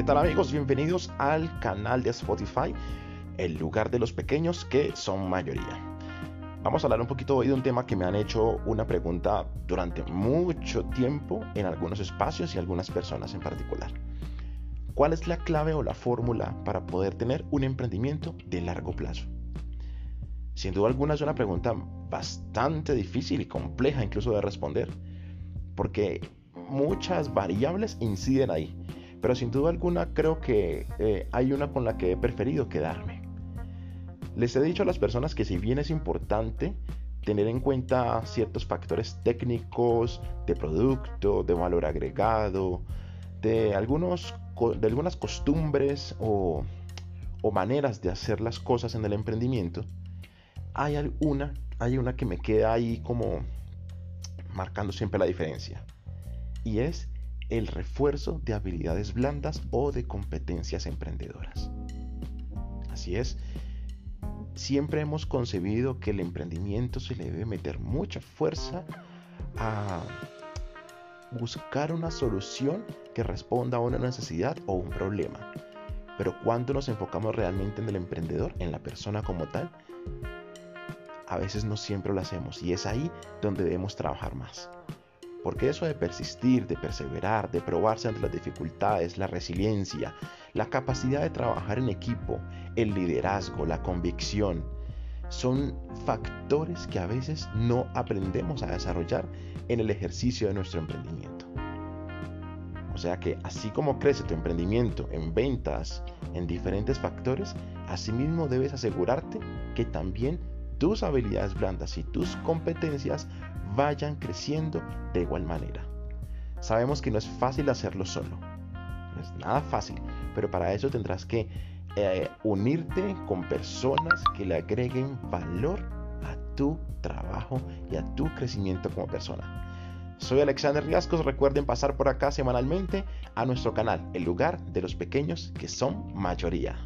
¿Qué tal amigos? Bienvenidos al canal de Spotify, el lugar de los pequeños que son mayoría. Vamos a hablar un poquito hoy de un tema que me han hecho una pregunta durante mucho tiempo en algunos espacios y algunas personas en particular. ¿Cuál es la clave o la fórmula para poder tener un emprendimiento de largo plazo? Sin duda alguna es una pregunta bastante difícil y compleja incluso de responder, porque muchas variables inciden ahí pero sin duda alguna creo que eh, hay una con la que he preferido quedarme. Les he dicho a las personas que si bien es importante tener en cuenta ciertos factores técnicos, de producto, de valor agregado, de, algunos, de algunas costumbres o, o maneras de hacer las cosas en el emprendimiento, hay alguna, hay una que me queda ahí como marcando siempre la diferencia. Y es el refuerzo de habilidades blandas o de competencias emprendedoras. Así es, siempre hemos concebido que el emprendimiento se le debe meter mucha fuerza a buscar una solución que responda a una necesidad o un problema. Pero cuando nos enfocamos realmente en el emprendedor, en la persona como tal, a veces no siempre lo hacemos y es ahí donde debemos trabajar más. Porque eso de persistir, de perseverar, de probarse ante las dificultades, la resiliencia, la capacidad de trabajar en equipo, el liderazgo, la convicción, son factores que a veces no aprendemos a desarrollar en el ejercicio de nuestro emprendimiento. O sea que así como crece tu emprendimiento en ventas, en diferentes factores, asimismo debes asegurarte que también tus habilidades blandas y tus competencias vayan creciendo de igual manera. Sabemos que no es fácil hacerlo solo, no es nada fácil, pero para eso tendrás que eh, unirte con personas que le agreguen valor a tu trabajo y a tu crecimiento como persona. Soy Alexander Riascos, recuerden pasar por acá semanalmente a nuestro canal, el lugar de los pequeños que son mayoría.